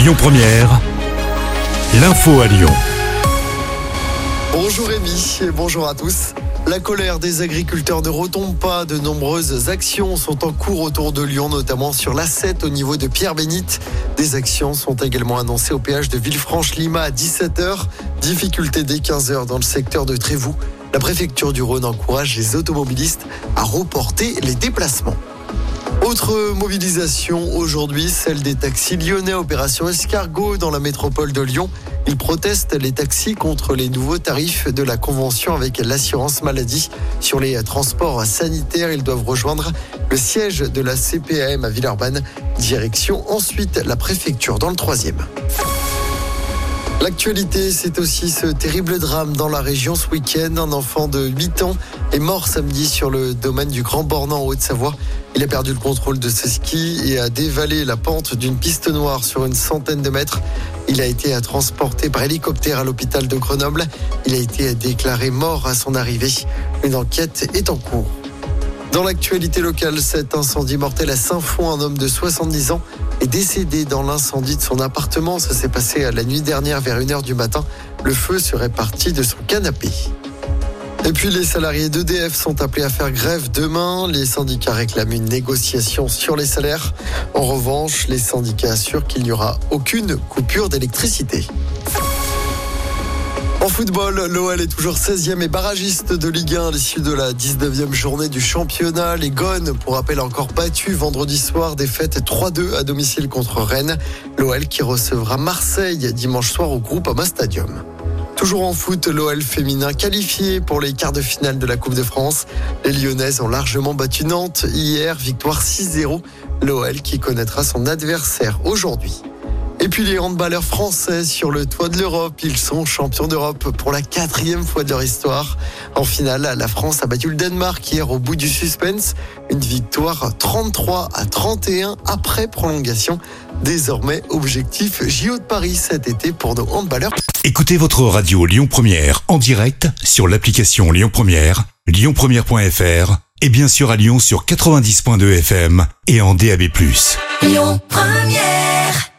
Lyon Première, l'info à Lyon. Bonjour Rémi et bonjour à tous. La colère des agriculteurs ne retombe pas. De nombreuses actions sont en cours autour de Lyon, notamment sur l'A7 au niveau de Pierre-Bénite. Des actions sont également annoncées au péage de Villefranche-Lima à 17h. Difficulté dès 15h dans le secteur de Trévoux. La préfecture du Rhône encourage les automobilistes à reporter les déplacements. Autre mobilisation aujourd'hui, celle des taxis lyonnais, opération escargot dans la métropole de Lyon. Ils protestent les taxis contre les nouveaux tarifs de la convention avec l'assurance maladie. Sur les transports sanitaires, ils doivent rejoindre le siège de la CPAM à Villeurbanne. Direction ensuite la préfecture dans le troisième. L'actualité, c'est aussi ce terrible drame dans la région ce week-end. Un enfant de 8 ans est mort samedi sur le domaine du Grand Bornand en Haute-Savoie. Il a perdu le contrôle de ses skis et a dévalé la pente d'une piste noire sur une centaine de mètres. Il a été transporté par hélicoptère à l'hôpital de Grenoble. Il a été déclaré mort à son arrivée. Une enquête est en cours. Dans l'actualité locale, cet incendie mortel à Saint-Fond, un homme de 70 ans est décédé dans l'incendie de son appartement. Ça s'est passé la nuit dernière vers 1h du matin. Le feu serait parti de son canapé. Et puis les salariés d'EDF sont appelés à faire grève demain. Les syndicats réclament une négociation sur les salaires. En revanche, les syndicats assurent qu'il n'y aura aucune coupure d'électricité. En football, l'OL est toujours 16e et barragiste de Ligue 1 à l'issue de la 19e journée du championnat. Les Gones, pour rappel, encore battu vendredi soir, défaite 3-2 à domicile contre Rennes. L'OL qui recevra Marseille dimanche soir au groupe Ama Stadium. Toujours en foot, l'OL féminin qualifié pour les quarts de finale de la Coupe de France. Les Lyonnaises ont largement battu Nantes hier, victoire 6-0. L'OL qui connaîtra son adversaire aujourd'hui. Et puis les handballeurs français sur le toit de l'Europe, ils sont champions d'Europe pour la quatrième fois de leur histoire. En finale, la France a battu le Danemark hier au bout du suspense. Une victoire 33 à 31 après prolongation. Désormais, objectif JO de Paris cet été pour nos handballeurs. Écoutez votre radio Lyon Première en direct sur l'application Lyon Première, lyonpremière.fr et bien sûr à Lyon sur 90.2 FM et en DAB+. Lyon Première